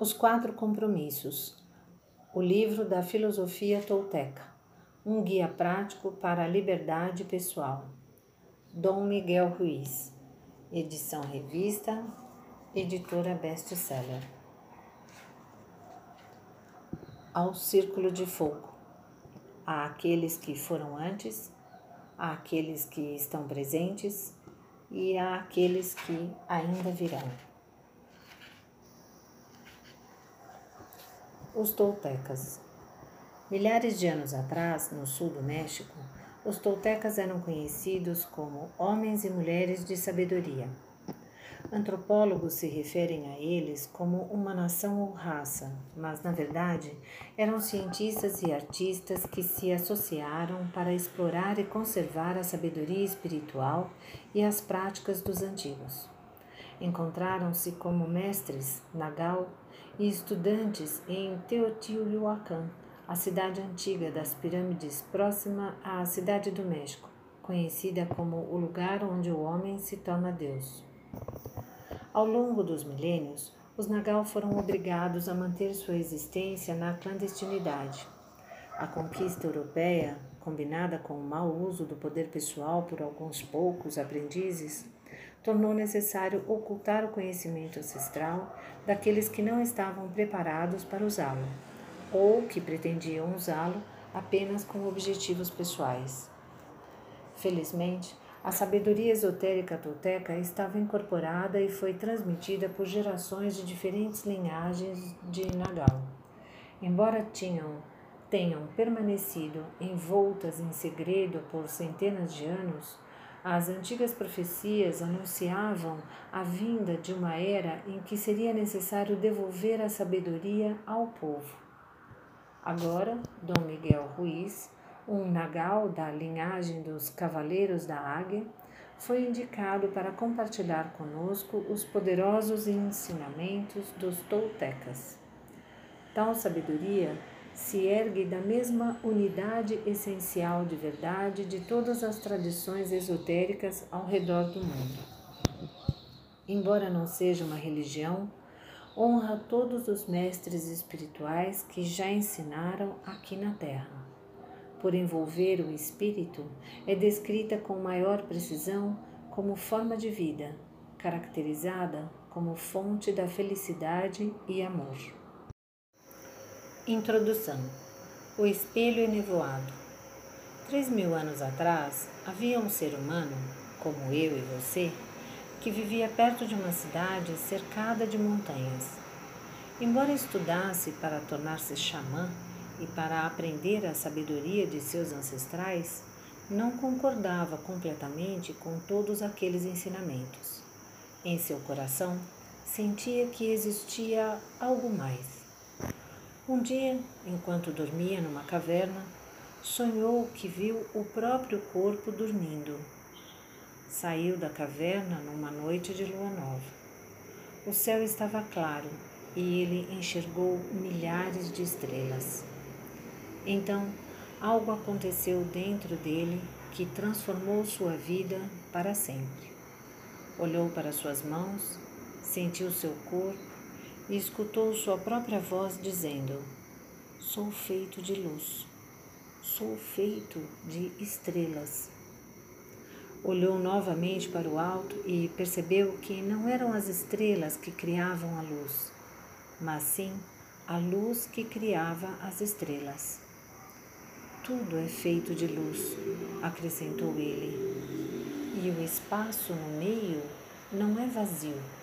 Os Quatro Compromissos. O livro da filosofia tolteca. Um guia prático para a liberdade pessoal. Dom Miguel Ruiz. Edição Revista. Editora Best-Seller. Ao Círculo de Fogo. Há aqueles que foram antes, há aqueles que estão presentes e há aqueles que ainda virão. Os toltecas. Milhares de anos atrás, no sul do México, os toltecas eram conhecidos como homens e mulheres de sabedoria. Antropólogos se referem a eles como uma nação ou raça, mas na verdade eram cientistas e artistas que se associaram para explorar e conservar a sabedoria espiritual e as práticas dos antigos. Encontraram-se como mestres Nagal e estudantes em Teotihuacan, a cidade antiga das pirâmides próxima à cidade do México, conhecida como o lugar onde o homem se torna Deus. Ao longo dos milênios, os Nagal foram obrigados a manter sua existência na clandestinidade. A conquista europeia, combinada com o mau uso do poder pessoal por alguns poucos aprendizes, tornou necessário ocultar o conhecimento ancestral daqueles que não estavam preparados para usá-lo, ou que pretendiam usá-lo apenas com objetivos pessoais. Felizmente, a sabedoria esotérica tolteca estava incorporada e foi transmitida por gerações de diferentes linhagens de Nagal. Embora tinham, tenham permanecido envoltas em segredo por centenas de anos, as antigas profecias anunciavam a vinda de uma era em que seria necessário devolver a sabedoria ao povo. Agora, Dom Miguel Ruiz, um nagal da linhagem dos Cavaleiros da Águia, foi indicado para compartilhar conosco os poderosos ensinamentos dos toltecas. Tal sabedoria se ergue da mesma unidade essencial de verdade de todas as tradições esotéricas ao redor do mundo. Embora não seja uma religião, honra todos os mestres espirituais que já ensinaram aqui na Terra. Por envolver o espírito, é descrita com maior precisão como forma de vida, caracterizada como fonte da felicidade e amor. Introdução O espelho enevoado Três mil anos atrás, havia um ser humano, como eu e você, que vivia perto de uma cidade cercada de montanhas. Embora estudasse para tornar-se xamã e para aprender a sabedoria de seus ancestrais, não concordava completamente com todos aqueles ensinamentos. Em seu coração, sentia que existia algo mais um dia, enquanto dormia numa caverna, sonhou que viu o próprio corpo dormindo. Saiu da caverna numa noite de lua nova. O céu estava claro e ele enxergou milhares de estrelas. Então, algo aconteceu dentro dele que transformou sua vida para sempre. Olhou para suas mãos, sentiu seu corpo e escutou sua própria voz dizendo: Sou feito de luz, sou feito de estrelas. Olhou novamente para o alto e percebeu que não eram as estrelas que criavam a luz, mas sim a luz que criava as estrelas. Tudo é feito de luz, acrescentou ele, e o espaço no meio não é vazio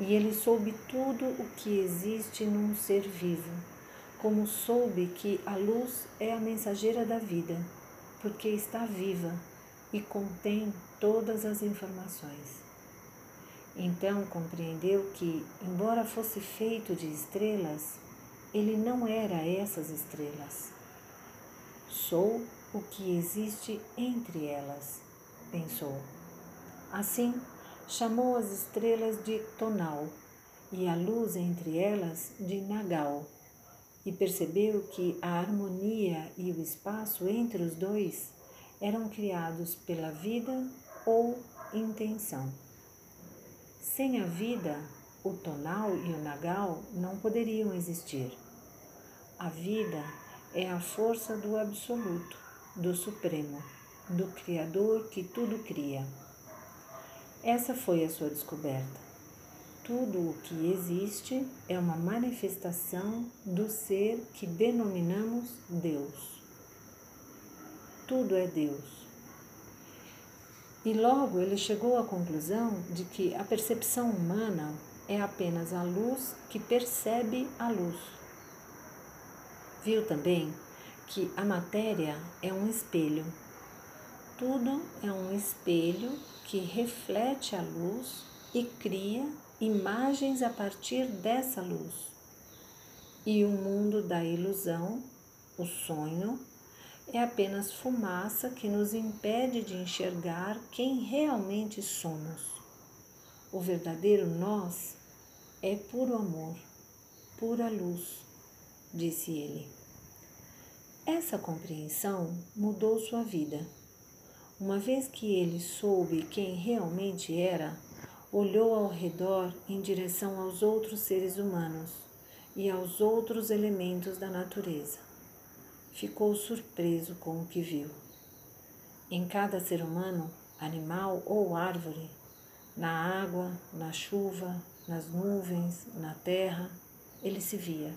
e ele soube tudo o que existe num ser vivo, como soube que a luz é a mensageira da vida, porque está viva e contém todas as informações. Então compreendeu que, embora fosse feito de estrelas, ele não era essas estrelas. Sou o que existe entre elas, pensou. Assim, chamou as estrelas de Tonal e a luz entre elas de Nagal, e percebeu que a harmonia e o espaço entre os dois eram criados pela vida ou intenção. Sem a vida, o tonal e o nagal não poderiam existir. A vida é a força do absoluto, do supremo, do Criador que tudo cria. Essa foi a sua descoberta. Tudo o que existe é uma manifestação do ser que denominamos Deus. Tudo é Deus. E logo ele chegou à conclusão de que a percepção humana é apenas a luz que percebe a luz. Viu também que a matéria é um espelho. Tudo é um espelho que reflete a luz e cria imagens a partir dessa luz. E o mundo da ilusão, o sonho, é apenas fumaça que nos impede de enxergar quem realmente somos. O verdadeiro nós é puro amor, pura luz, disse ele. Essa compreensão mudou sua vida. Uma vez que ele soube quem realmente era, olhou ao redor em direção aos outros seres humanos e aos outros elementos da natureza. Ficou surpreso com o que viu. Em cada ser humano, animal ou árvore, na água, na chuva, nas nuvens, na terra, ele se via.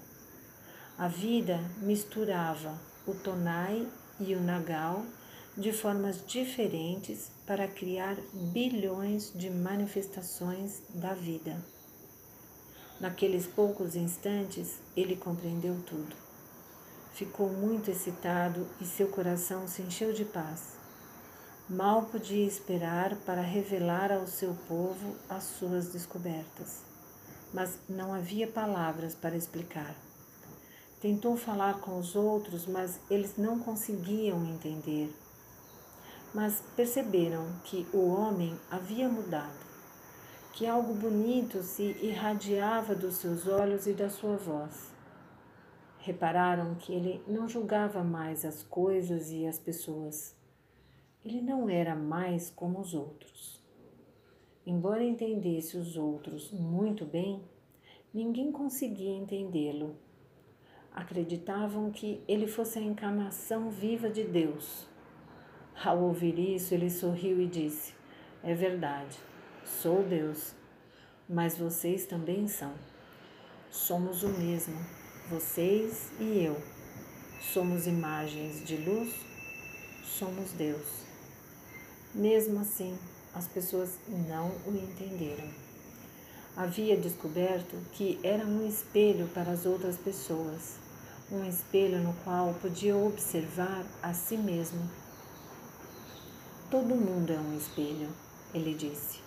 A vida misturava o tonai e o nagal de formas diferentes para criar bilhões de manifestações da vida. Naqueles poucos instantes, ele compreendeu tudo. Ficou muito excitado e seu coração se encheu de paz. Mal podia esperar para revelar ao seu povo as suas descobertas, mas não havia palavras para explicar. Tentou falar com os outros, mas eles não conseguiam entender mas perceberam que o homem havia mudado, que algo bonito se irradiava dos seus olhos e da sua voz. Repararam que ele não julgava mais as coisas e as pessoas. Ele não era mais como os outros. Embora entendesse os outros muito bem, ninguém conseguia entendê-lo. Acreditavam que ele fosse a encarnação viva de Deus ao ouvir isso, ele sorriu e disse: É verdade, sou Deus, mas vocês também são. Somos o mesmo, vocês e eu. Somos imagens de luz, somos Deus. Mesmo assim, as pessoas não o entenderam. Havia descoberto que era um espelho para as outras pessoas, um espelho no qual podia observar a si mesmo Todo mundo é um espelho, ele disse.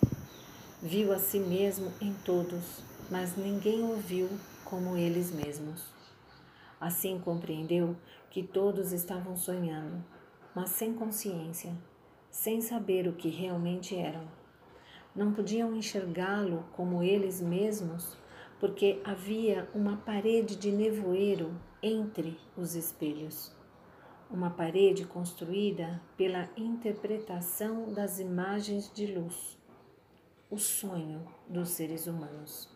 Viu a si mesmo em todos, mas ninguém o viu como eles mesmos. Assim compreendeu que todos estavam sonhando, mas sem consciência, sem saber o que realmente eram. Não podiam enxergá-lo como eles mesmos, porque havia uma parede de nevoeiro entre os espelhos uma parede construída pela interpretação das imagens de luz, o sonho dos seres humanos.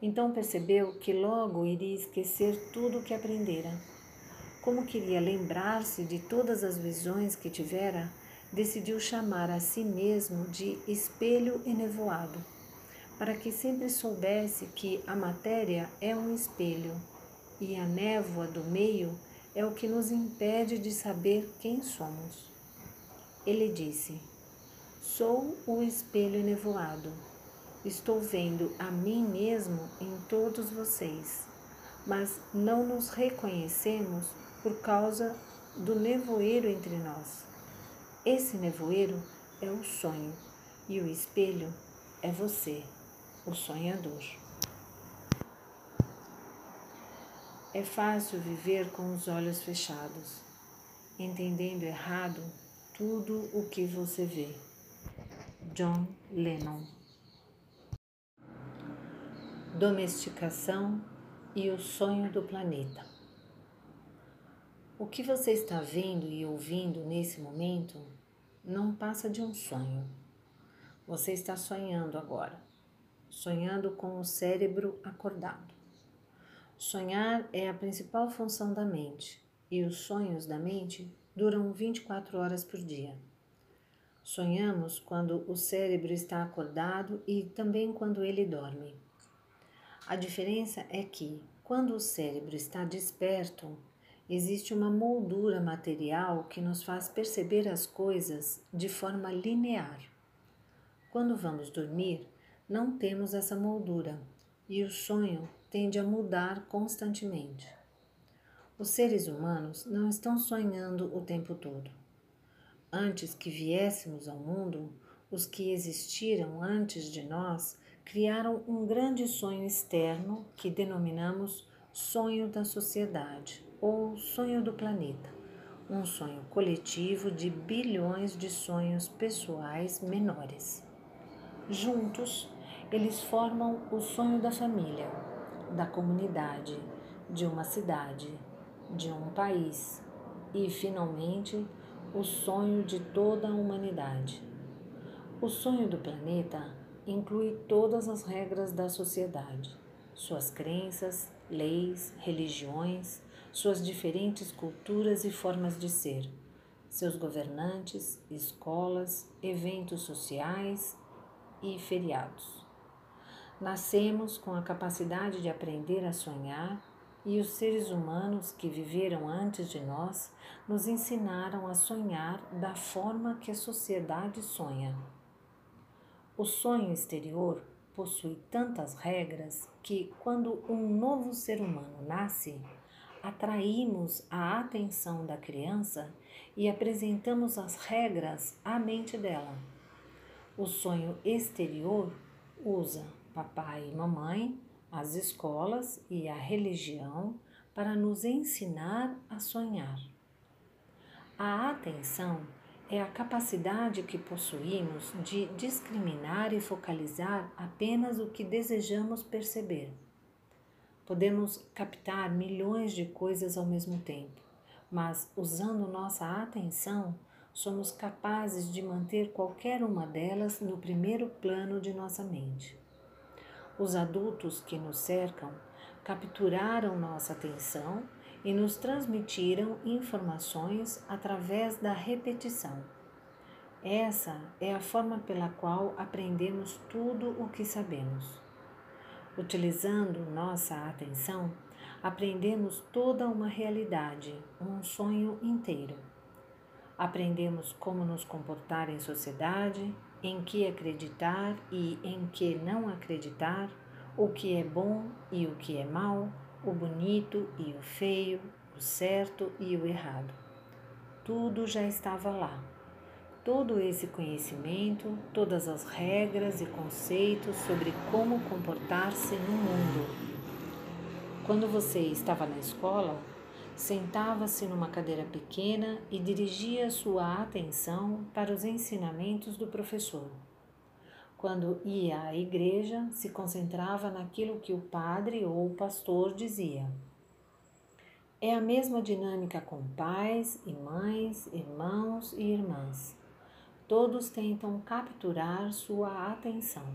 Então percebeu que logo iria esquecer tudo o que aprendera. Como queria lembrar-se de todas as visões que tivera, decidiu chamar a si mesmo de espelho enevoado, para que sempre soubesse que a matéria é um espelho e a névoa do meio é o que nos impede de saber quem somos. Ele disse: Sou o espelho nevoado. Estou vendo a mim mesmo em todos vocês, mas não nos reconhecemos por causa do nevoeiro entre nós. Esse nevoeiro é o sonho e o espelho é você, o sonhador. É fácil viver com os olhos fechados, entendendo errado tudo o que você vê. John Lennon Domesticação e o sonho do planeta. O que você está vendo e ouvindo nesse momento não passa de um sonho. Você está sonhando agora. sonhando com o cérebro acordado. Sonhar é a principal função da mente e os sonhos da mente duram 24 horas por dia. Sonhamos quando o cérebro está acordado e também quando ele dorme. A diferença é que, quando o cérebro está desperto, existe uma moldura material que nos faz perceber as coisas de forma linear. Quando vamos dormir, não temos essa moldura e o sonho tende a mudar constantemente. Os seres humanos não estão sonhando o tempo todo. Antes que viéssemos ao mundo, os que existiram antes de nós criaram um grande sonho externo que denominamos sonho da sociedade ou sonho do planeta, um sonho coletivo de bilhões de sonhos pessoais menores. Juntos, eles formam o sonho da família, da comunidade, de uma cidade, de um país e, finalmente, o sonho de toda a humanidade. O sonho do planeta inclui todas as regras da sociedade, suas crenças, leis, religiões, suas diferentes culturas e formas de ser, seus governantes, escolas, eventos sociais e feriados. Nascemos com a capacidade de aprender a sonhar e os seres humanos que viveram antes de nós nos ensinaram a sonhar da forma que a sociedade sonha. O sonho exterior possui tantas regras que, quando um novo ser humano nasce, atraímos a atenção da criança e apresentamos as regras à mente dela. O sonho exterior usa papai e mamãe, as escolas e a religião para nos ensinar a sonhar. A atenção é a capacidade que possuímos de discriminar e focalizar apenas o que desejamos perceber. Podemos captar milhões de coisas ao mesmo tempo, mas usando nossa atenção, somos capazes de manter qualquer uma delas no primeiro plano de nossa mente. Os adultos que nos cercam capturaram nossa atenção e nos transmitiram informações através da repetição. Essa é a forma pela qual aprendemos tudo o que sabemos. Utilizando nossa atenção, aprendemos toda uma realidade, um sonho inteiro. Aprendemos como nos comportar em sociedade, em que acreditar e em que não acreditar, o que é bom e o que é mal, o bonito e o feio, o certo e o errado. Tudo já estava lá. Todo esse conhecimento, todas as regras e conceitos sobre como comportar-se no mundo. Quando você estava na escola, Sentava-se numa cadeira pequena e dirigia sua atenção para os ensinamentos do professor. Quando ia à igreja, se concentrava naquilo que o padre ou o pastor dizia. É a mesma dinâmica com pais e mães, irmãos e irmãs. Todos tentam capturar sua atenção.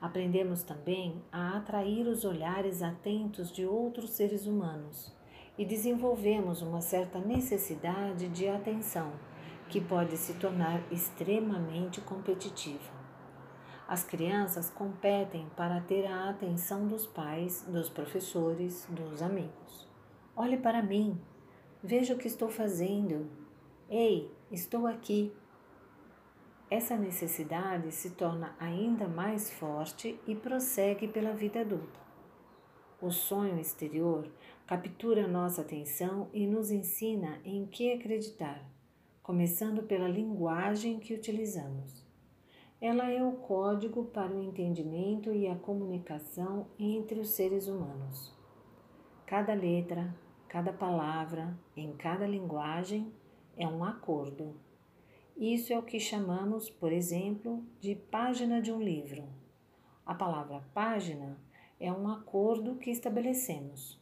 Aprendemos também a atrair os olhares atentos de outros seres humanos e desenvolvemos uma certa necessidade de atenção, que pode se tornar extremamente competitiva. As crianças competem para ter a atenção dos pais, dos professores, dos amigos. Olhe para mim, veja o que estou fazendo. Ei, estou aqui. Essa necessidade se torna ainda mais forte e prossegue pela vida adulta. O sonho exterior captura nossa atenção e nos ensina em que acreditar, começando pela linguagem que utilizamos. Ela é o código para o entendimento e a comunicação entre os seres humanos. Cada letra, cada palavra, em cada linguagem é um acordo. Isso é o que chamamos, por exemplo, de página de um livro. A palavra página é um acordo que estabelecemos.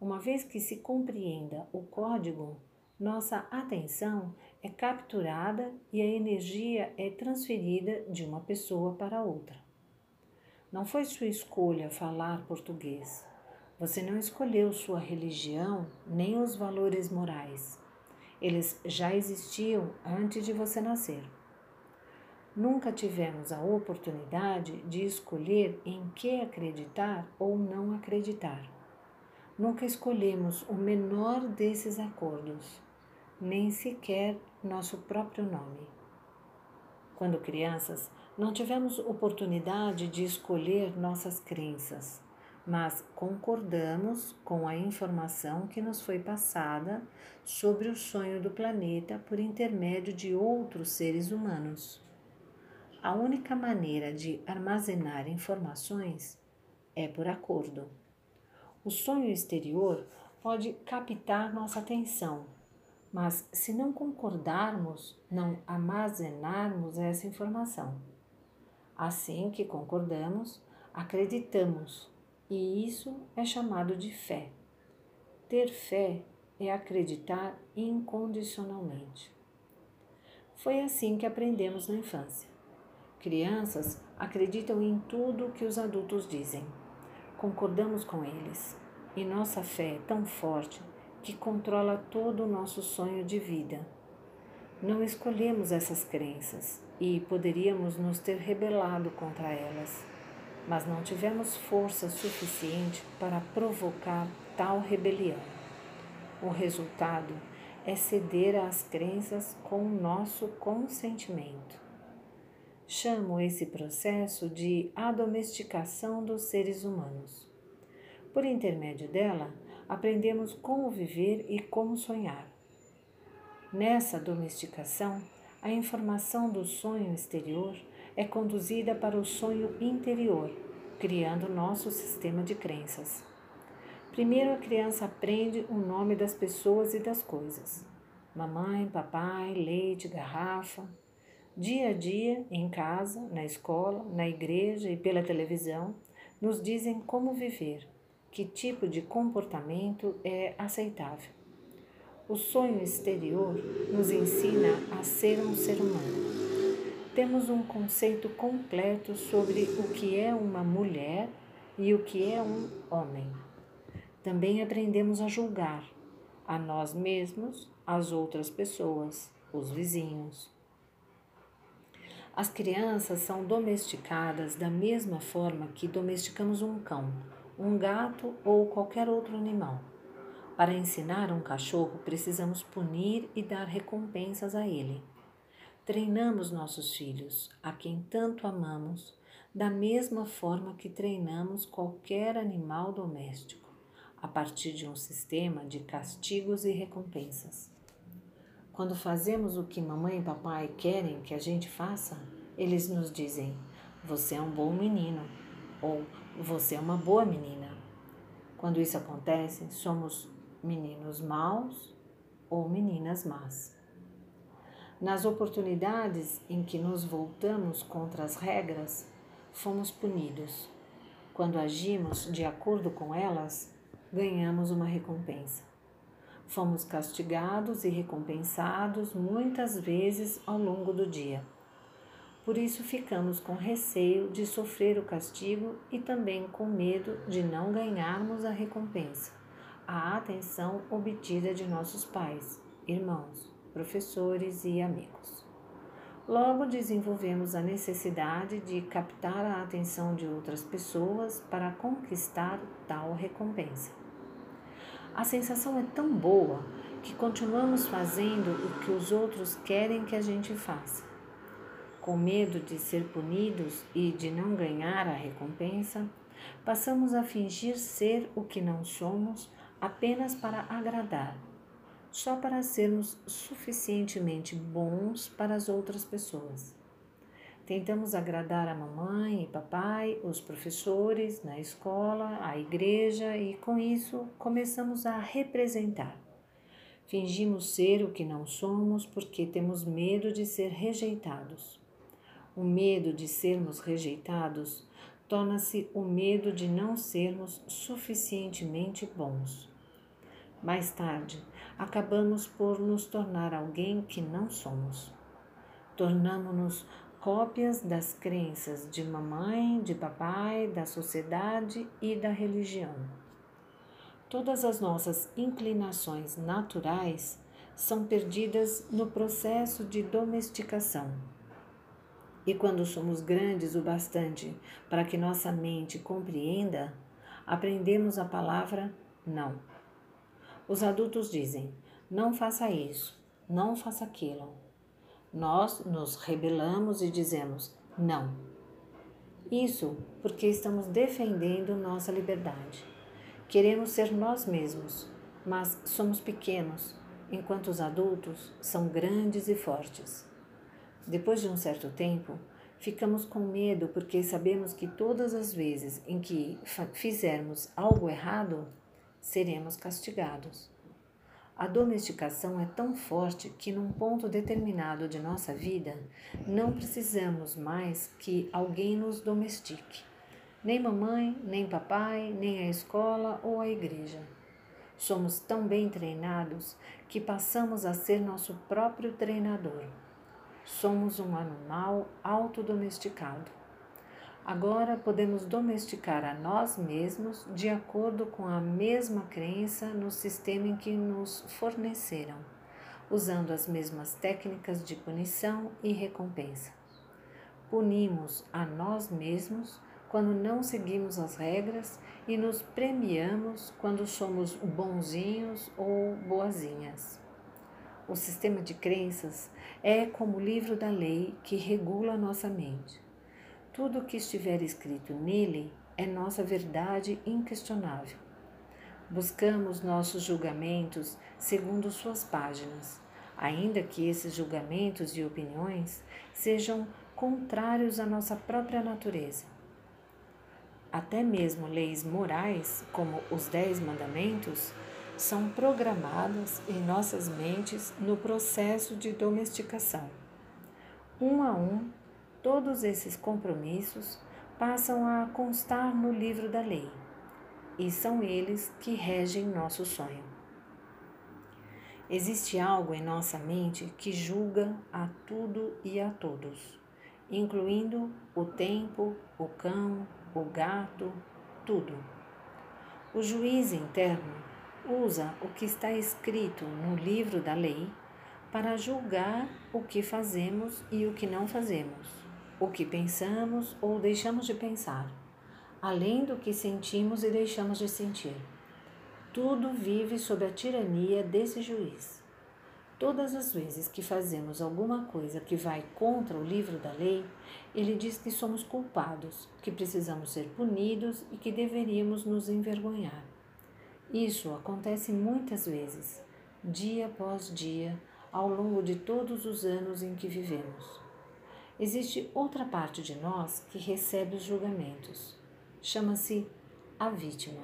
Uma vez que se compreenda o código, nossa atenção é capturada e a energia é transferida de uma pessoa para outra. Não foi sua escolha falar português. Você não escolheu sua religião nem os valores morais. Eles já existiam antes de você nascer. Nunca tivemos a oportunidade de escolher em que acreditar ou não acreditar. Nunca escolhemos o menor desses acordos, nem sequer nosso próprio nome. Quando crianças, não tivemos oportunidade de escolher nossas crenças, mas concordamos com a informação que nos foi passada sobre o sonho do planeta por intermédio de outros seres humanos. A única maneira de armazenar informações é por acordo. O sonho exterior pode captar nossa atenção, mas se não concordarmos, não armazenarmos essa informação. Assim que concordamos, acreditamos, e isso é chamado de fé. Ter fé é acreditar incondicionalmente. Foi assim que aprendemos na infância. Crianças acreditam em tudo que os adultos dizem. Concordamos com eles. E nossa fé é tão forte que controla todo o nosso sonho de vida. Não escolhemos essas crenças e poderíamos nos ter rebelado contra elas, mas não tivemos força suficiente para provocar tal rebelião. O resultado é ceder às crenças com o nosso consentimento. Chamo esse processo de adomesticação dos seres humanos. Por intermédio dela, aprendemos como viver e como sonhar. Nessa domesticação, a informação do sonho exterior é conduzida para o sonho interior, criando nosso sistema de crenças. Primeiro, a criança aprende o nome das pessoas e das coisas: mamãe, papai, leite, garrafa Dia a dia, em casa, na escola, na igreja e pela televisão, nos dizem como viver, que tipo de comportamento é aceitável. O sonho exterior nos ensina a ser um ser humano. Temos um conceito completo sobre o que é uma mulher e o que é um homem. Também aprendemos a julgar a nós mesmos, as outras pessoas, os vizinhos, as crianças são domesticadas da mesma forma que domesticamos um cão, um gato ou qualquer outro animal. Para ensinar um cachorro, precisamos punir e dar recompensas a ele. Treinamos nossos filhos, a quem tanto amamos, da mesma forma que treinamos qualquer animal doméstico, a partir de um sistema de castigos e recompensas. Quando fazemos o que mamãe e papai querem que a gente faça, eles nos dizem: você é um bom menino ou você é uma boa menina. Quando isso acontece, somos meninos maus ou meninas más. Nas oportunidades em que nos voltamos contra as regras, fomos punidos. Quando agimos de acordo com elas, ganhamos uma recompensa. Fomos castigados e recompensados muitas vezes ao longo do dia. Por isso ficamos com receio de sofrer o castigo e também com medo de não ganharmos a recompensa, a atenção obtida de nossos pais, irmãos, professores e amigos. Logo desenvolvemos a necessidade de captar a atenção de outras pessoas para conquistar tal recompensa. A sensação é tão boa que continuamos fazendo o que os outros querem que a gente faça. Com medo de ser punidos e de não ganhar a recompensa, passamos a fingir ser o que não somos apenas para agradar, só para sermos suficientemente bons para as outras pessoas. Tentamos agradar a mamãe e papai, os professores, na escola, a igreja e com isso começamos a representar. Fingimos ser o que não somos porque temos medo de ser rejeitados. O medo de sermos rejeitados torna-se o medo de não sermos suficientemente bons. Mais tarde, acabamos por nos tornar alguém que não somos. Tornamos-nos cópias das crenças de mamãe, de papai, da sociedade e da religião. Todas as nossas inclinações naturais são perdidas no processo de domesticação. E quando somos grandes o bastante para que nossa mente compreenda, aprendemos a palavra não. Os adultos dizem: não faça isso, não faça aquilo. Nós nos rebelamos e dizemos: não. Isso porque estamos defendendo nossa liberdade. Queremos ser nós mesmos, mas somos pequenos, enquanto os adultos são grandes e fortes. Depois de um certo tempo, ficamos com medo porque sabemos que todas as vezes em que fizermos algo errado, seremos castigados. A domesticação é tão forte que, num ponto determinado de nossa vida, não precisamos mais que alguém nos domestique. Nem mamãe, nem papai, nem a escola ou a igreja. Somos tão bem treinados que passamos a ser nosso próprio treinador. Somos um animal autodomesticado. Agora podemos domesticar a nós mesmos de acordo com a mesma crença no sistema em que nos forneceram, usando as mesmas técnicas de punição e recompensa. Punimos a nós mesmos quando não seguimos as regras e nos premiamos quando somos bonzinhos ou boazinhas. O sistema de crenças é como o livro da lei que regula nossa mente. Tudo o que estiver escrito nele é nossa verdade inquestionável. Buscamos nossos julgamentos segundo suas páginas, ainda que esses julgamentos e opiniões sejam contrários à nossa própria natureza. Até mesmo leis morais, como os Dez Mandamentos, são programadas em nossas mentes no processo de domesticação. Um a um, todos esses compromissos passam a constar no livro da lei e são eles que regem nosso sonho. Existe algo em nossa mente que julga a tudo e a todos, incluindo o tempo, o cão, o gato, tudo. O juiz interno usa o que está escrito no livro da lei para julgar o que fazemos e o que não fazemos, o que pensamos ou deixamos de pensar, além do que sentimos e deixamos de sentir. Tudo vive sob a tirania desse juiz. Todas as vezes que fazemos alguma coisa que vai contra o livro da lei, ele diz que somos culpados, que precisamos ser punidos e que deveríamos nos envergonhar. Isso acontece muitas vezes, dia após dia, ao longo de todos os anos em que vivemos. Existe outra parte de nós que recebe os julgamentos. Chama-se a vítima.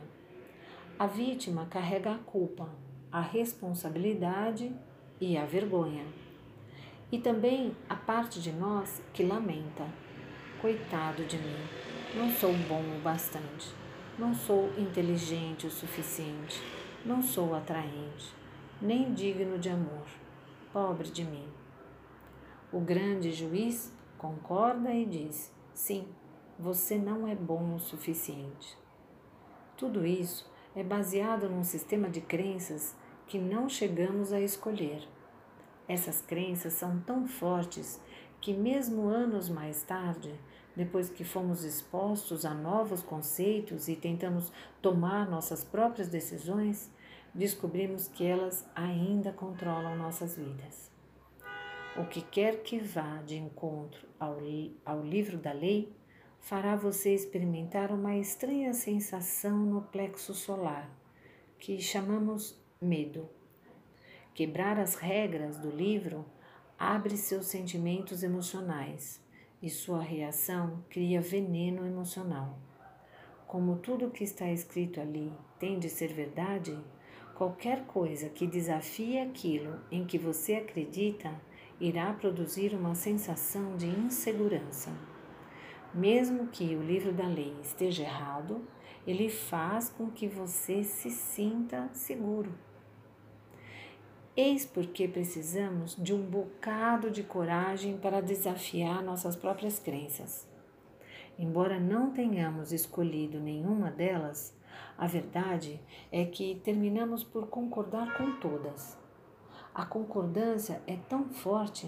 A vítima carrega a culpa, a responsabilidade e a vergonha. E também a parte de nós que lamenta: coitado de mim, não sou bom o bastante. Não sou inteligente o suficiente, não sou atraente, nem digno de amor. Pobre de mim. O grande juiz concorda e diz: sim, você não é bom o suficiente. Tudo isso é baseado num sistema de crenças que não chegamos a escolher. Essas crenças são tão fortes que, mesmo anos mais tarde, depois que fomos expostos a novos conceitos e tentamos tomar nossas próprias decisões, descobrimos que elas ainda controlam nossas vidas. O que quer que vá de encontro ao, ao livro da lei fará você experimentar uma estranha sensação no plexo solar, que chamamos medo. Quebrar as regras do livro abre seus sentimentos emocionais e sua reação cria veneno emocional. Como tudo que está escrito ali tem de ser verdade, qualquer coisa que desafie aquilo em que você acredita irá produzir uma sensação de insegurança. Mesmo que o livro da lei esteja errado, ele faz com que você se sinta seguro. Eis porque precisamos de um bocado de coragem para desafiar nossas próprias crenças. Embora não tenhamos escolhido nenhuma delas, a verdade é que terminamos por concordar com todas. A concordância é tão forte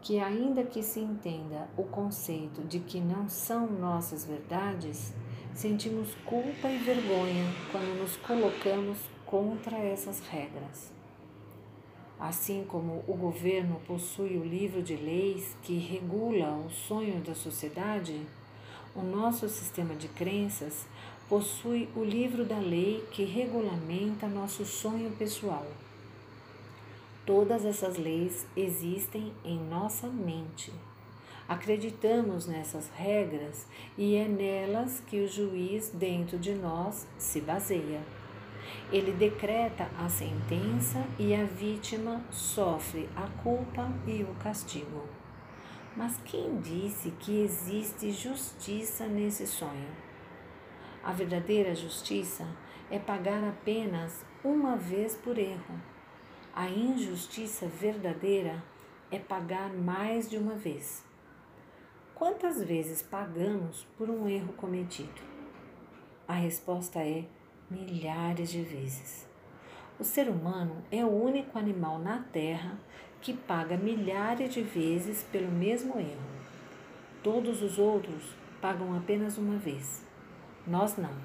que, ainda que se entenda o conceito de que não são nossas verdades, sentimos culpa e vergonha quando nos colocamos contra essas regras. Assim como o governo possui o livro de leis que regula o sonho da sociedade, o nosso sistema de crenças possui o livro da lei que regulamenta nosso sonho pessoal. Todas essas leis existem em nossa mente. Acreditamos nessas regras e é nelas que o juiz dentro de nós se baseia. Ele decreta a sentença e a vítima sofre a culpa e o castigo. Mas quem disse que existe justiça nesse sonho? A verdadeira justiça é pagar apenas uma vez por erro. A injustiça verdadeira é pagar mais de uma vez. Quantas vezes pagamos por um erro cometido? A resposta é milhares de vezes. O ser humano é o único animal na Terra que paga milhares de vezes pelo mesmo erro. Todos os outros pagam apenas uma vez. Nós não.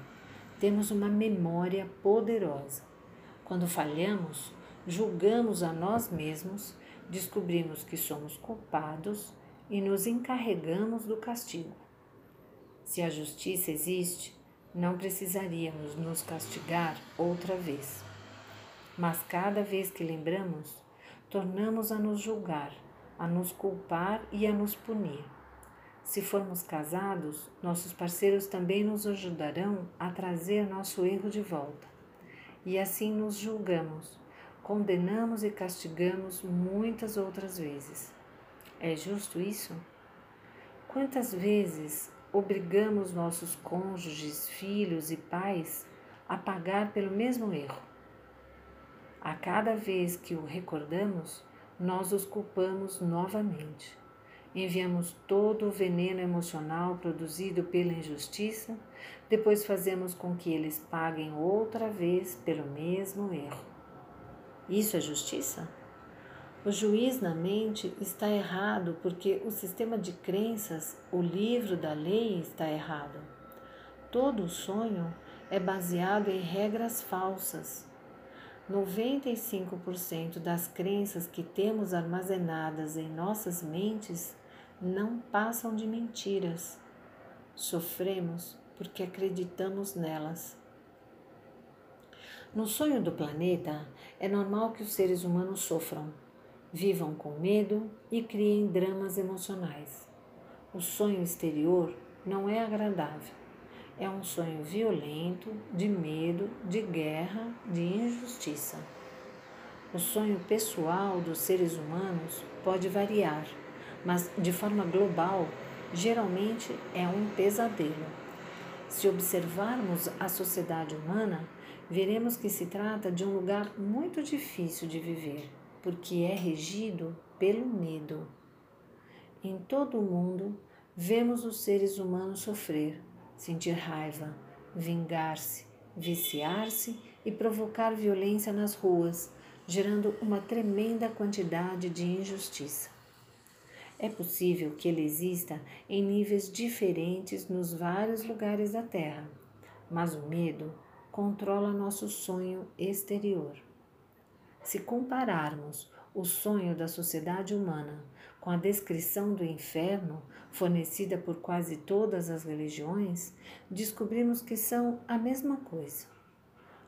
Temos uma memória poderosa. Quando falhamos, julgamos a nós mesmos, descobrimos que somos culpados e nos encarregamos do castigo. Se a justiça existe, não precisaríamos nos castigar outra vez. Mas cada vez que lembramos, tornamos a nos julgar, a nos culpar e a nos punir. Se formos casados, nossos parceiros também nos ajudarão a trazer nosso erro de volta. E assim nos julgamos, condenamos e castigamos muitas outras vezes. É justo isso? Quantas vezes obrigamos nossos cônjuges, filhos e pais a pagar pelo mesmo erro. A cada vez que o recordamos, nós os culpamos novamente. Enviamos todo o veneno emocional produzido pela injustiça, depois fazemos com que eles paguem outra vez pelo mesmo erro. Isso é justiça? O juiz na mente está errado porque o sistema de crenças, o livro da lei, está errado. Todo sonho é baseado em regras falsas. 95% das crenças que temos armazenadas em nossas mentes não passam de mentiras. Sofremos porque acreditamos nelas. No sonho do planeta, é normal que os seres humanos sofram vivam com medo e criem dramas emocionais. O sonho exterior não é agradável. É um sonho violento, de medo, de guerra, de injustiça. O sonho pessoal dos seres humanos pode variar, mas de forma global, geralmente é um pesadelo. Se observarmos a sociedade humana, veremos que se trata de um lugar muito difícil de viver porque é regido pelo medo. Em todo o mundo, vemos os seres humanos sofrer, sentir raiva, vingar-se, viciar-se e provocar violência nas ruas, gerando uma tremenda quantidade de injustiça. É possível que ele exista em níveis diferentes nos vários lugares da Terra, mas o medo controla nosso sonho exterior. Se compararmos o sonho da sociedade humana com a descrição do inferno fornecida por quase todas as religiões, descobrimos que são a mesma coisa.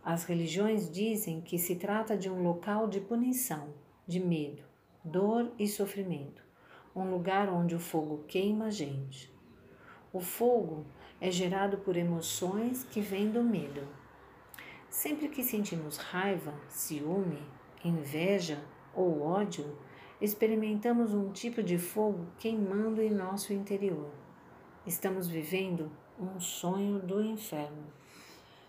As religiões dizem que se trata de um local de punição, de medo, dor e sofrimento, um lugar onde o fogo queima a gente. O fogo é gerado por emoções que vêm do medo. Sempre que sentimos raiva, ciúme, inveja ou ódio, experimentamos um tipo de fogo queimando em nosso interior. Estamos vivendo um sonho do inferno.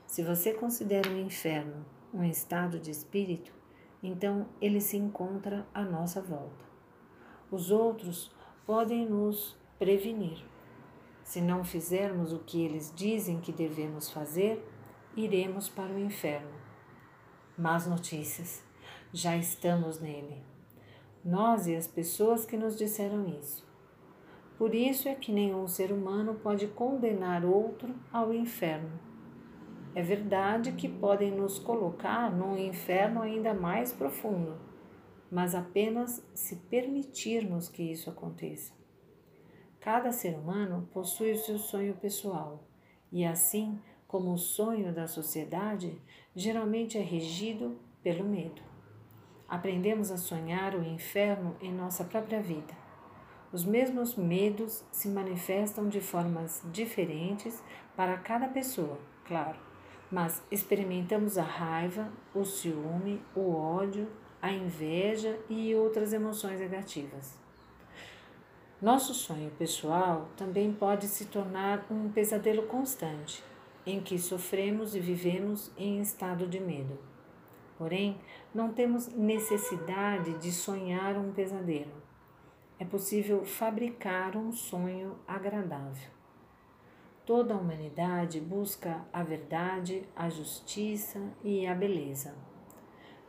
Se você considera o inferno um estado de espírito, então ele se encontra à nossa volta. Os outros podem nos prevenir. Se não fizermos o que eles dizem que devemos fazer, iremos para o inferno. Más notícias, já estamos nele. Nós e as pessoas que nos disseram isso. Por isso é que nenhum ser humano pode condenar outro ao inferno. É verdade que podem nos colocar num inferno ainda mais profundo, mas apenas se permitirmos que isso aconteça. Cada ser humano possui o seu sonho pessoal, e assim como o sonho da sociedade, geralmente é regido pelo medo. Aprendemos a sonhar o inferno em nossa própria vida. Os mesmos medos se manifestam de formas diferentes para cada pessoa, claro, mas experimentamos a raiva, o ciúme, o ódio, a inveja e outras emoções negativas. Nosso sonho pessoal também pode se tornar um pesadelo constante em que sofremos e vivemos em estado de medo. Porém, não temos necessidade de sonhar um pesadelo. É possível fabricar um sonho agradável. Toda a humanidade busca a verdade, a justiça e a beleza.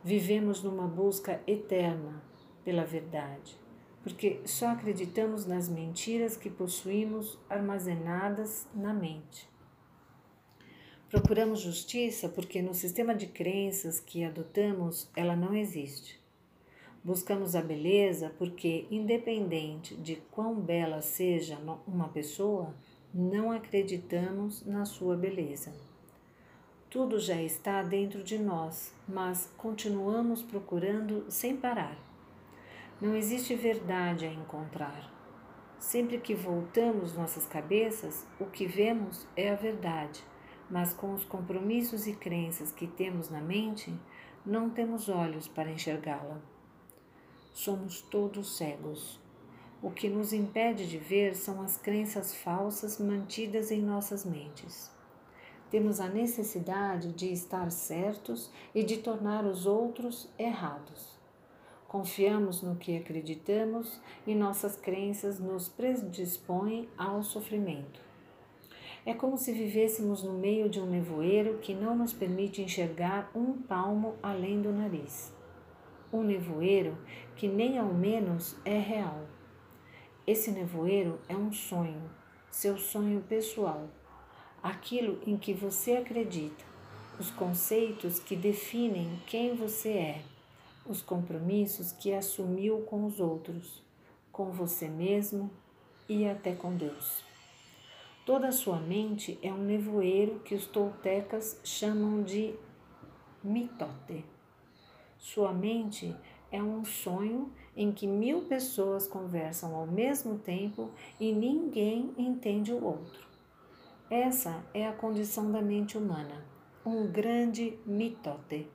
Vivemos numa busca eterna pela verdade, porque só acreditamos nas mentiras que possuímos armazenadas na mente. Procuramos justiça porque no sistema de crenças que adotamos ela não existe. Buscamos a beleza porque, independente de quão bela seja uma pessoa, não acreditamos na sua beleza. Tudo já está dentro de nós, mas continuamos procurando sem parar. Não existe verdade a encontrar. Sempre que voltamos nossas cabeças, o que vemos é a verdade mas com os compromissos e crenças que temos na mente, não temos olhos para enxergá-la. Somos todos cegos. O que nos impede de ver são as crenças falsas mantidas em nossas mentes. Temos a necessidade de estar certos e de tornar os outros errados. Confiamos no que acreditamos e nossas crenças nos predispõem ao sofrimento. É como se vivêssemos no meio de um nevoeiro que não nos permite enxergar um palmo além do nariz. Um nevoeiro que nem ao menos é real. Esse nevoeiro é um sonho, seu sonho pessoal, aquilo em que você acredita, os conceitos que definem quem você é, os compromissos que assumiu com os outros, com você mesmo e até com Deus. Toda a sua mente é um nevoeiro que os toltecas chamam de mitote. Sua mente é um sonho em que mil pessoas conversam ao mesmo tempo e ninguém entende o outro. Essa é a condição da mente humana, um grande mitote.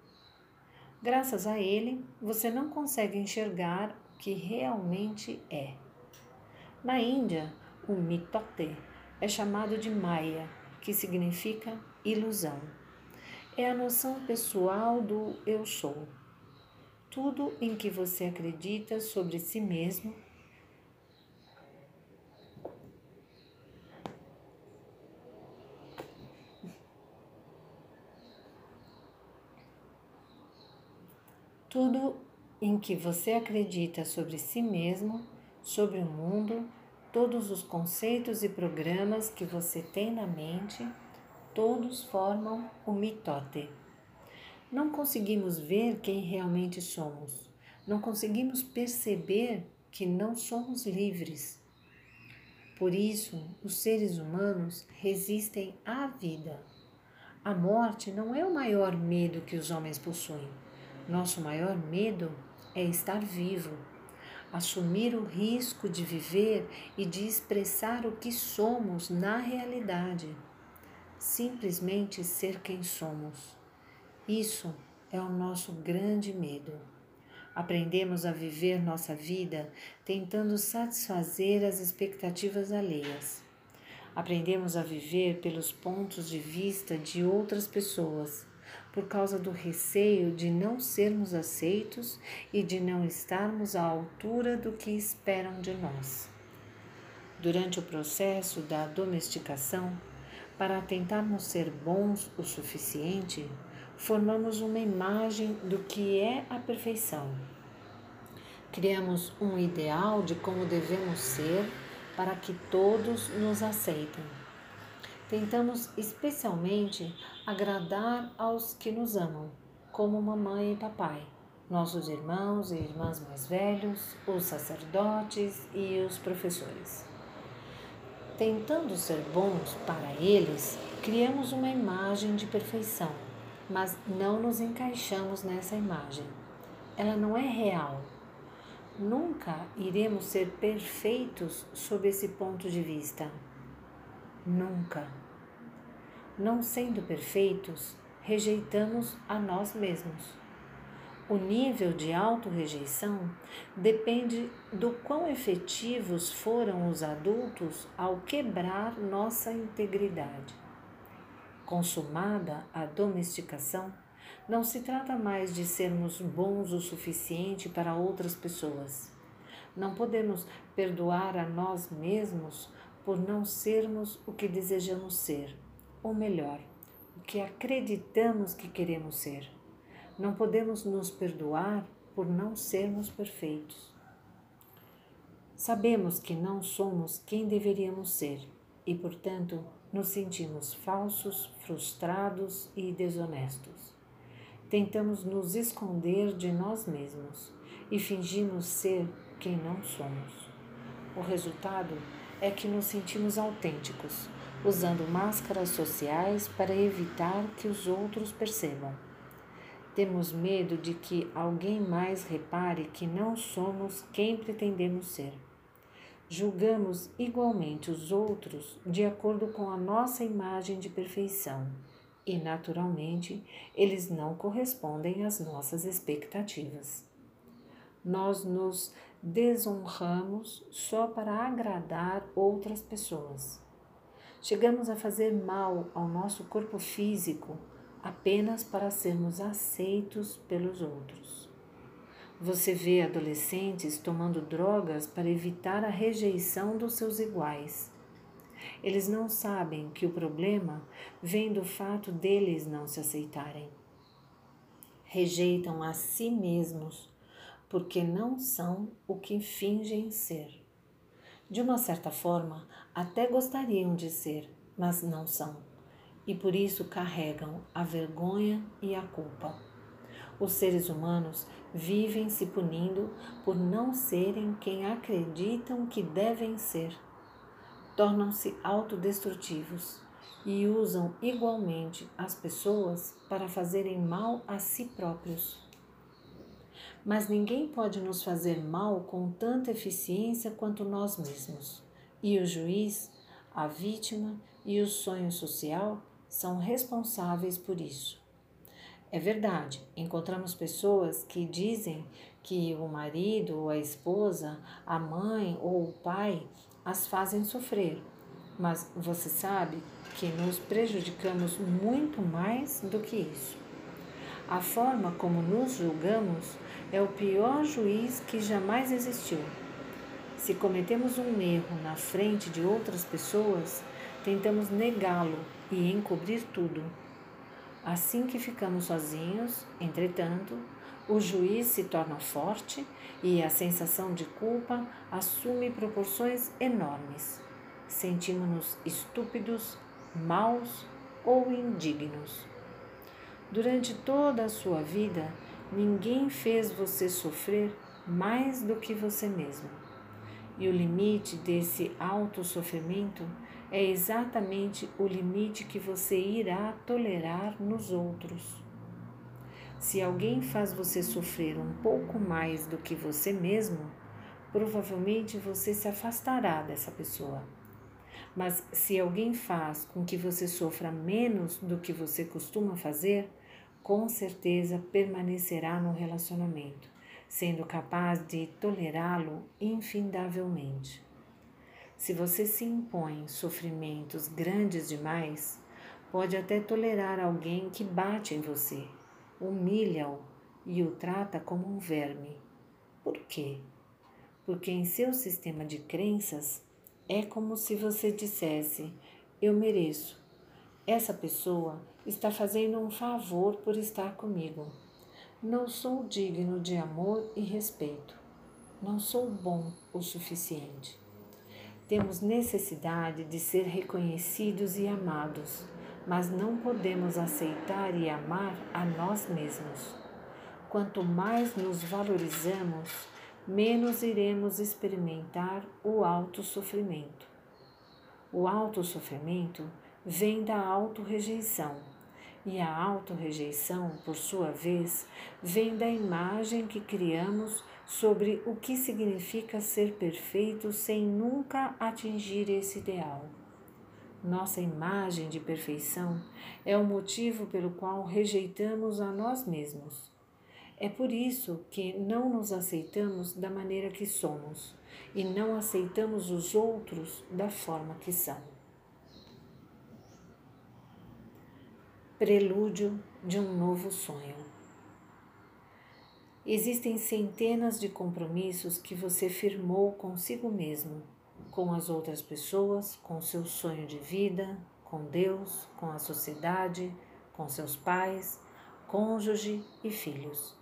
Graças a ele, você não consegue enxergar o que realmente é. Na Índia, o mitote é chamado de Maya, que significa ilusão. É a noção pessoal do eu sou. Tudo em que você acredita sobre si mesmo Tudo em que você acredita sobre si mesmo, sobre o mundo, Todos os conceitos e programas que você tem na mente, todos formam o mitote. Não conseguimos ver quem realmente somos. Não conseguimos perceber que não somos livres. Por isso, os seres humanos resistem à vida. A morte não é o maior medo que os homens possuem. Nosso maior medo é estar vivo assumir o risco de viver e de expressar o que somos na realidade. Simplesmente ser quem somos. Isso é o nosso grande medo. Aprendemos a viver nossa vida tentando satisfazer as expectativas alheias. Aprendemos a viver pelos pontos de vista de outras pessoas, por causa do receio de não sermos aceitos e de não estarmos à altura do que esperam de nós. Durante o processo da domesticação, para tentarmos ser bons o suficiente, formamos uma imagem do que é a perfeição. Criamos um ideal de como devemos ser para que todos nos aceitem. Tentamos especialmente agradar aos que nos amam, como mamãe e papai, nossos irmãos e irmãs mais velhos, os sacerdotes e os professores. Tentando ser bons para eles, criamos uma imagem de perfeição, mas não nos encaixamos nessa imagem. Ela não é real. Nunca iremos ser perfeitos sob esse ponto de vista. Nunca. Não sendo perfeitos, rejeitamos a nós mesmos. O nível de autorrejeição depende do quão efetivos foram os adultos ao quebrar nossa integridade. Consumada a domesticação, não se trata mais de sermos bons o suficiente para outras pessoas. Não podemos perdoar a nós mesmos por não sermos o que desejamos ser, ou melhor, o que acreditamos que queremos ser. Não podemos nos perdoar por não sermos perfeitos. Sabemos que não somos quem deveríamos ser e, portanto, nos sentimos falsos, frustrados e desonestos. Tentamos nos esconder de nós mesmos e fingimos ser quem não somos. O resultado é que nos sentimos autênticos, usando máscaras sociais para evitar que os outros percebam. Temos medo de que alguém mais repare que não somos quem pretendemos ser. Julgamos igualmente os outros de acordo com a nossa imagem de perfeição e, naturalmente, eles não correspondem às nossas expectativas. Nós nos desonramos só para agradar outras pessoas. Chegamos a fazer mal ao nosso corpo físico apenas para sermos aceitos pelos outros. Você vê adolescentes tomando drogas para evitar a rejeição dos seus iguais. Eles não sabem que o problema vem do fato deles não se aceitarem. Rejeitam a si mesmos porque não são o que fingem ser. De uma certa forma, até gostariam de ser, mas não são e por isso carregam a vergonha e a culpa. Os seres humanos vivem se punindo por não serem quem acreditam que devem ser. Tornam-se autodestrutivos e usam igualmente as pessoas para fazerem mal a si próprios. Mas ninguém pode nos fazer mal com tanta eficiência quanto nós mesmos. E o juiz, a vítima e o sonho social são responsáveis por isso. É verdade, encontramos pessoas que dizem que o marido ou a esposa, a mãe ou o pai as fazem sofrer, mas você sabe que nos prejudicamos muito mais do que isso. A forma como nos julgamos é o pior juiz que jamais existiu. Se cometemos um erro na frente de outras pessoas, tentamos negá-lo e encobrir tudo. Assim que ficamos sozinhos, entretanto, o juiz se torna forte e a sensação de culpa assume proporções enormes. Sentimos-nos estúpidos, maus ou indignos. Durante toda a sua vida, ninguém fez você sofrer mais do que você mesmo. E o limite desse autossofrimento é exatamente o limite que você irá tolerar nos outros. Se alguém faz você sofrer um pouco mais do que você mesmo, provavelmente você se afastará dessa pessoa. Mas se alguém faz com que você sofra menos do que você costuma fazer, com certeza permanecerá no relacionamento, sendo capaz de tolerá-lo infindavelmente. Se você se impõe sofrimentos grandes demais, Pode até tolerar alguém que bate em você, humilha-o e o trata como um verme. Por quê? Porque em seu sistema de crenças é como se você dissesse: Eu mereço. Essa pessoa está fazendo um favor por estar comigo. Não sou digno de amor e respeito. Não sou bom o suficiente. Temos necessidade de ser reconhecidos e amados, mas não podemos aceitar e amar a nós mesmos. Quanto mais nos valorizamos, menos iremos experimentar o autossofrimento. O autossofrimento vem da autorrejeição, e a autorrejeição, por sua vez, vem da imagem que criamos sobre o que significa ser perfeito sem nunca atingir esse ideal. Nossa imagem de perfeição é o motivo pelo qual rejeitamos a nós mesmos. É por isso que não nos aceitamos da maneira que somos e não aceitamos os outros da forma que são. Prelúdio de um novo sonho. Existem centenas de compromissos que você firmou consigo mesmo, com as outras pessoas, com seu sonho de vida, com Deus, com a sociedade, com seus pais, cônjuge e filhos.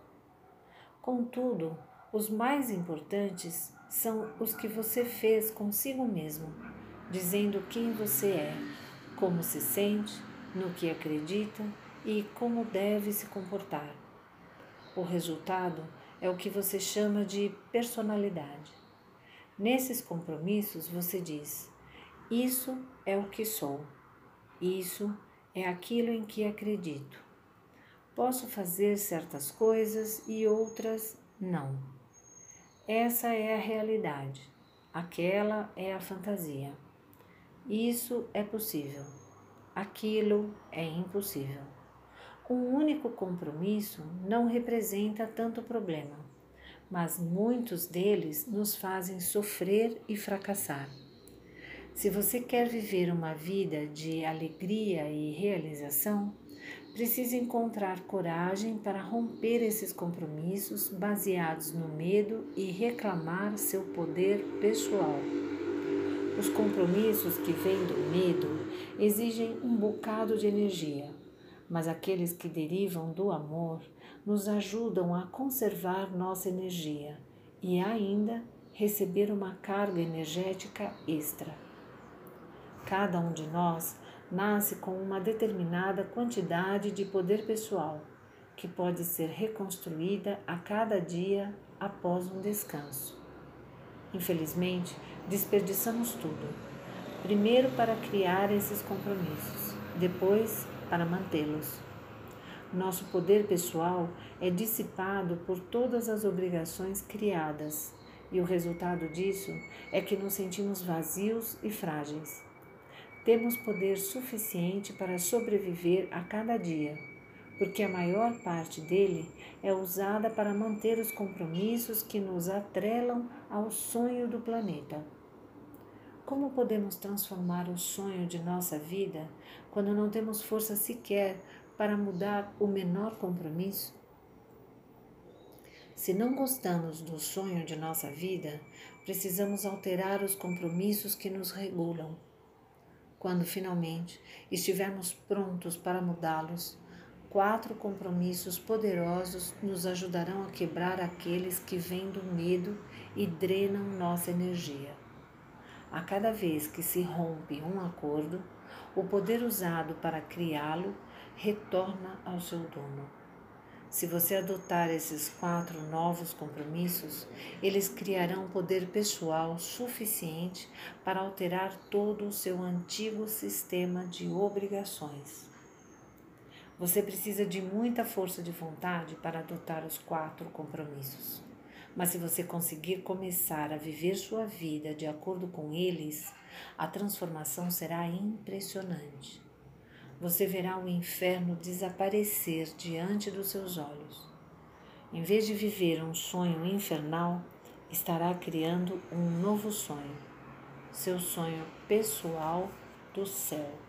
Contudo, os mais importantes são os que você fez consigo mesmo, dizendo quem você é, como se sente, no que acredita e como deve se comportar. O resultado é o que você chama de personalidade. Nesses compromissos você diz: Isso é o que sou, isso é aquilo em que acredito. Posso fazer certas coisas e outras não. Essa é a realidade, aquela é a fantasia. Isso é possível, aquilo é impossível. Um único compromisso não representa tanto problema, mas muitos deles nos fazem sofrer e fracassar. Se você quer viver uma vida de alegria e realização, precisa encontrar coragem para romper esses compromissos baseados no medo e reclamar seu poder pessoal. Os compromissos que vêm do medo exigem um bocado de energia, mas aqueles que derivam do amor nos ajudam a conservar nossa energia e ainda receber uma carga energética extra. Cada um de nós nasce com uma determinada quantidade de poder pessoal, que pode ser reconstruída a cada dia após um descanso. Infelizmente, desperdiçamos tudo. Primeiro para criar esses compromissos, depois para mantê-los. Nosso poder pessoal é dissipado por todas as obrigações criadas, e o resultado disso é que nos sentimos vazios e frágeis temos poder suficiente para sobreviver a cada dia, porque a maior parte dele é usada para manter os compromissos que nos atrelam ao sonho do planeta. Como podemos transformar o sonho de nossa vida quando não temos força sequer para mudar o menor compromisso? Se não gostamos do sonho de nossa vida, precisamos alterar os compromissos que nos regulam quando finalmente estivermos prontos para mudá-los, quatro compromissos poderosos nos ajudarão a quebrar aqueles que vêm do medo e drenam nossa energia. A cada vez que se rompe um acordo, o poder usado para criá-lo retorna ao seu dono. Se você adotar esses quatro novos compromissos, eles criarão poder pessoal suficiente para alterar todo o seu antigo sistema de obrigações. Você precisa de muita força de vontade para adotar os quatro compromissos. Mas se você conseguir começar a viver sua vida de acordo com eles, a transformação será impressionante você verá o inferno desaparecer diante dos seus olhos. Em vez de viver um sonho infernal, estará criando um novo sonho, seu sonho pessoal do céu.